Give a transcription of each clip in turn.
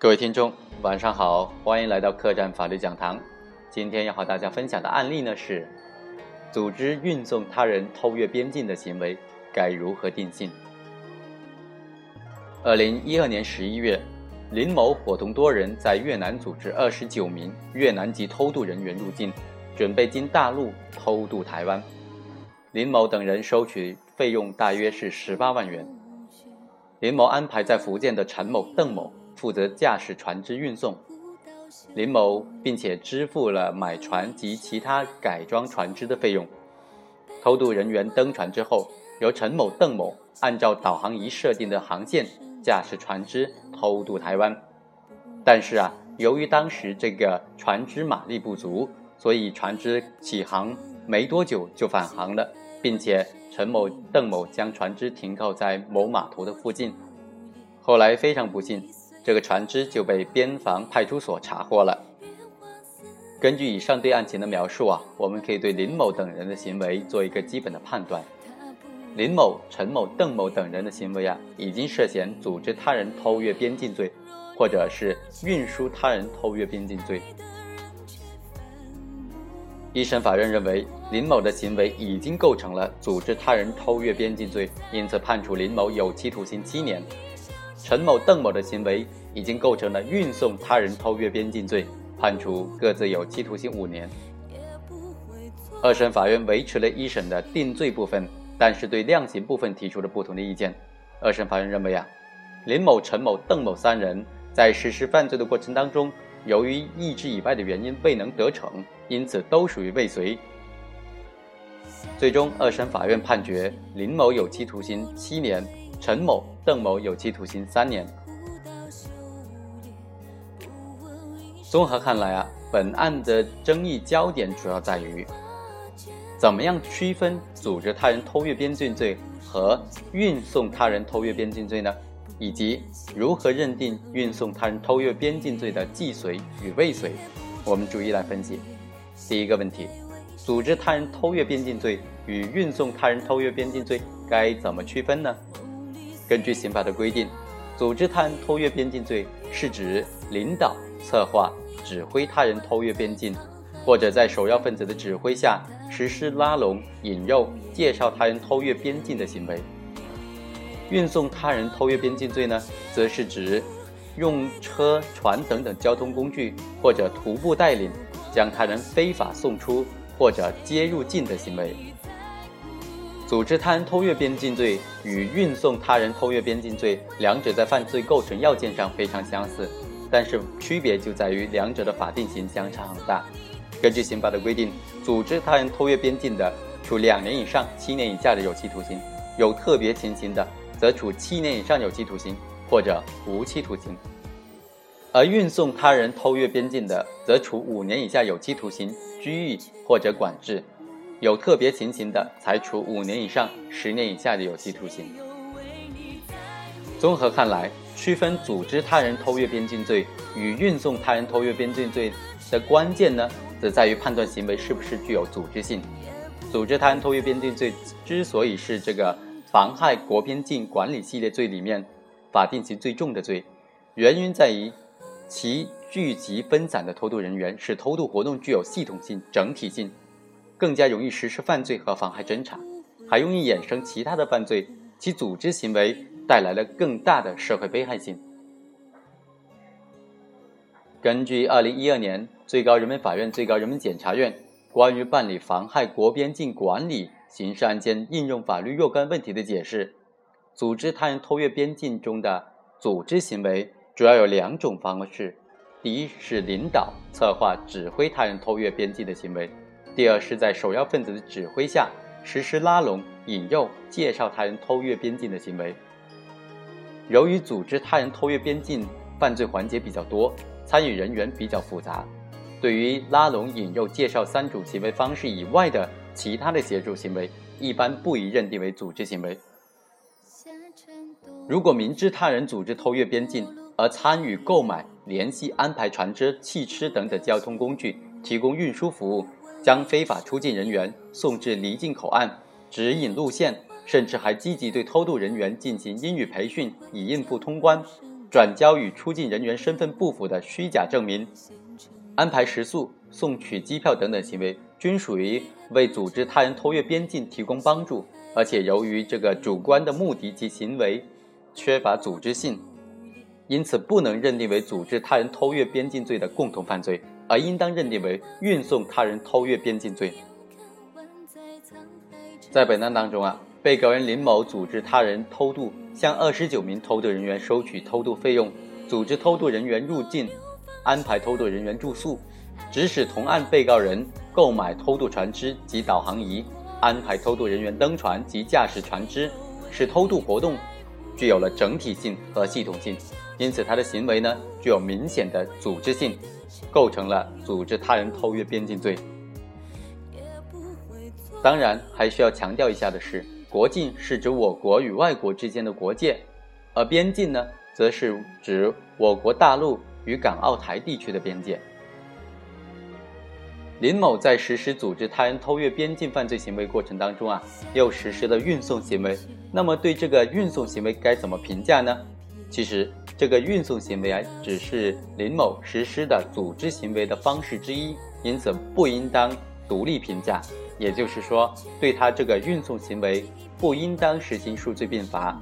各位听众，晚上好，欢迎来到客栈法律讲堂。今天要和大家分享的案例呢是：组织运送他人偷越边境的行为该如何定性？二零一二年十一月，林某伙同多人在越南组织二十九名越南籍偷渡人员入境，准备经大陆偷渡台湾。林某等人收取费用大约是十八万元。林某安排在福建的陈某、邓某负责驾驶船只运送，林某并且支付了买船及其他改装船只的费用。偷渡人员登船之后，由陈某、邓某按照导航仪设定的航线驾驶船只偷渡台湾。但是啊，由于当时这个船只马力不足，所以船只起航没多久就返航了，并且。陈某、邓某将船只停靠在某码头的附近，后来非常不幸，这个船只就被边防派出所查获了。根据以上对案情的描述啊，我们可以对林某等人的行为做一个基本的判断：林某、陈某、邓某等人的行为啊，已经涉嫌组织他人偷越边境罪，或者是运输他人偷越边境罪。一审法院认为，林某的行为已经构成了组织他人偷越边境罪，因此判处林某有期徒刑七年。陈某、邓某的行为已经构成了运送他人偷越边境罪，判处各自有期徒刑五年。二审法院维持了一审的定罪部分，但是对量刑部分提出了不同的意见。二审法院认为啊，林某、陈某、邓某三人在实施犯罪的过程当中。由于意志以外的原因未能得逞，因此都属于未遂。最终，二审法院判决林某有期徒刑七年，陈某、邓某有期徒刑三年。综合看来啊，本案的争议焦点主要在于，怎么样区分组织他人偷越边境罪和运送他人偷越边境罪呢？以及如何认定运送他人偷越边境罪的既遂与未遂，我们逐一来分析。第一个问题，组织他人偷越边境罪与运送他人偷越边境罪该怎么区分呢？根据刑法的规定，组织他人偷越边境罪是指领导、策划、指挥他人偷越边境，或者在首要分子的指挥下实施拉拢、引诱、介绍他人偷越边境的行为。运送他人偷越边境罪呢，则是指用车、船等等交通工具，或者徒步带领，将他人非法送出或者接入境的行为。组织他人偷越边境罪与运送他人偷越边境罪，两者在犯罪构成要件上非常相似，但是区别就在于两者的法定刑相差很大。根据刑法的规定，组织他人偷越边境的，处两年以上七年以下的有期徒刑；有特别情形的。则处七年以上有期徒刑或者无期徒刑，而运送他人偷越边境的，则处五年以下有期徒刑、拘役或者管制；有特别情形的，才处五年以上十年以下的有期徒刑。综合看来，区分组织他人偷越边境罪与运送他人偷越边境罪的关键呢，则在于判断行为是不是具有组织性。组织他人偷越边境罪之所以是这个。妨害国边境管理系列罪里面，法定刑最重的罪，原因在于其聚集分散的偷渡人员，使偷渡活动具有系统性、整体性，更加容易实施犯罪和妨害侦查，还容易衍生其他的犯罪。其组织行为带来了更大的社会危害性。根据二零一二年最高人民法院、最高人民检察院关于办理妨害国边境管理。刑事案件应用法律若干问题的解释，组织他人偷越边境中的组织行为主要有两种方式：第一是领导、策划、指挥他人偷越边境的行为；第二是在首要分子的指挥下实施拉拢、引诱、介绍他人偷越边境的行为。由于组织他人偷越边境犯罪环节比较多，参与人员比较复杂，对于拉拢、引诱、介绍三种行为方式以外的。其他的协助行为一般不宜认定为组织行为。如果明知他人组织偷越边境，而参与购买、联系、安排船只、汽车等等交通工具，提供运输服务，将非法出境人员送至离境口岸，指引路线，甚至还积极对偷渡人员进行英语培训，以应付通关，转交与出境人员身份不符的虚假证明，安排食宿、送取机票等等行为，均属于为组织他人偷越边境提供帮助，而且由于这个主观的目的及行为缺乏组织性，因此不能认定为组织他人偷越边境罪的共同犯罪，而应当认定为运送他人偷越边境罪。在本案当中啊。被告人林某组织他人偷渡，向二十九名偷渡人员收取偷渡费用，组织偷渡人员入境，安排偷渡人员住宿，指使同案被告人购买偷渡船只及导航仪，安排偷渡人员登船及驾驶船只，使偷渡活动具有了整体性和系统性，因此他的行为呢具有明显的组织性，构成了组织他人偷越边境罪。当然，还需要强调一下的是。国境是指我国与外国之间的国界，而边境呢，则是指我国大陆与港澳台地区的边界。林某在实施组织他人偷越边境犯罪行为过程当中啊，又实施了运送行为。那么对这个运送行为该怎么评价呢？其实这个运送行为啊，只是林某实施的组织行为的方式之一，因此不应当独立评价。也就是说，对他这个运送行为不应当实行数罪并罚，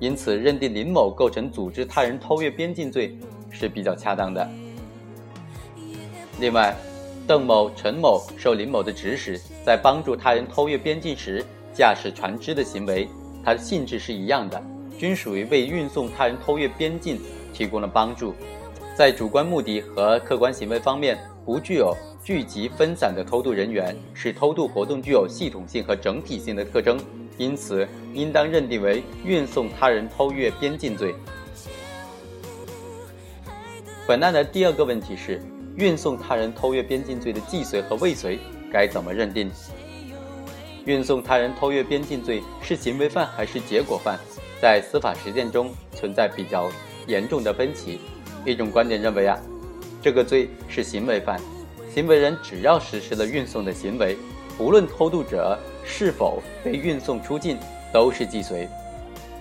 因此认定林某构成组织他人偷越边境罪是比较恰当的。另外，邓某、陈某受林某的指使，在帮助他人偷越边境时驾驶船只的行为，它的性质是一样的，均属于为运送他人偷越边境提供了帮助，在主观目的和客观行为方面不具有。聚集分散的偷渡人员，使偷渡活动具有系统性和整体性的特征，因此应当认定为运送他人偷越边境罪。本案的第二个问题是，运送他人偷越边境罪的既遂和未遂该怎么认定？运送他人偷越边境罪是行为犯还是结果犯？在司法实践中存在比较严重的分歧。一种观点认为啊，这个罪是行为犯。行为人只要实施了运送的行为，不论偷渡者是否被运送出境，都是既遂。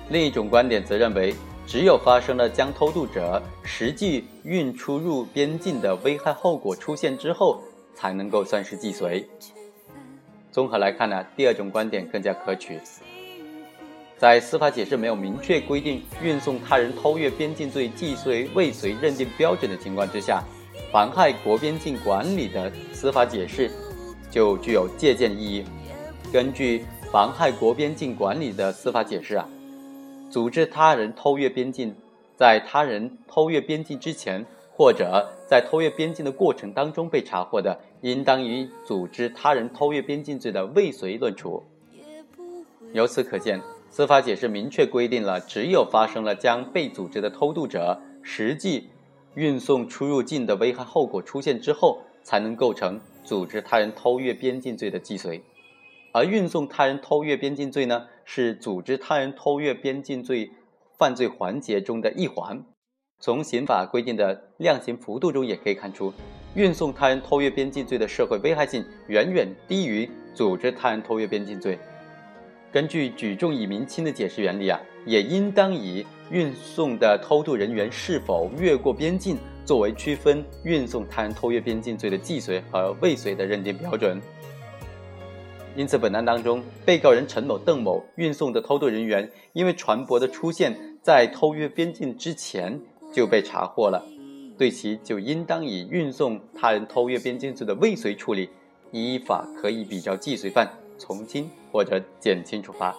另一种观点则认为，只有发生了将偷渡者实际运出入边境的危害后果出现之后，才能够算是既遂。综合来看呢，第二种观点更加可取。在司法解释没有明确规定运送他人偷越边境罪既遂未遂认定标准的情况之下。妨害国边境管理的司法解释，就具有借鉴意义。根据妨害国边境管理的司法解释啊，组织他人偷越边境，在他人偷越边境之前，或者在偷越边境的过程当中被查获的，应当以组织他人偷越边境罪的未遂论处。由此可见，司法解释明确规定了，只有发生了将被组织的偷渡者实际。运送出入境的危害后果出现之后，才能构成组织他人偷越边境罪的既遂。而运送他人偷越边境罪呢，是组织他人偷越边境罪犯罪环节中的一环。从刑法规定的量刑幅度中也可以看出，运送他人偷越边境罪的社会危害性远远低于组织他人偷越边境罪。根据举重以明轻的解释原理啊，也应当以运送的偷渡人员是否越过边境作为区分运送他人偷越边境罪的既遂和未遂的认定标准。因此，本案当中，被告人陈某、邓某运送的偷渡人员，因为船舶的出现在偷越边境之前就被查获了，对其就应当以运送他人偷越边境罪的未遂处理，依法可以比较既遂犯。从轻或者减轻处罚。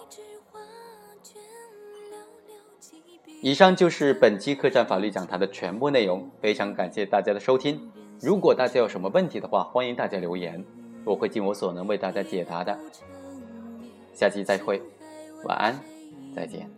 以上就是本期客栈法律讲坛的全部内容，非常感谢大家的收听。如果大家有什么问题的话，欢迎大家留言，我会尽我所能为大家解答的。下期再会，晚安，再见。